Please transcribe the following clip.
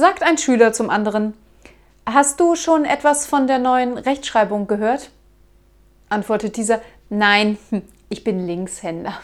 sagt ein Schüler zum anderen. Hast du schon etwas von der neuen Rechtschreibung gehört? Antwortet dieser, nein, ich bin Linkshänder.